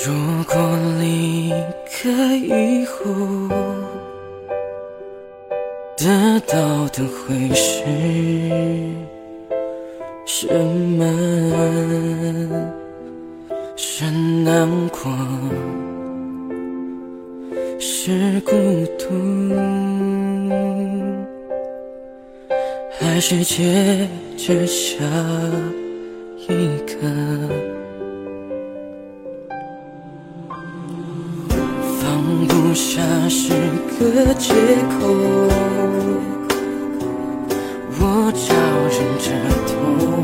如果离开以后，得到的会是什么？是难过，是孤独，还是接着下一个？放不下是个借口，我强忍着痛。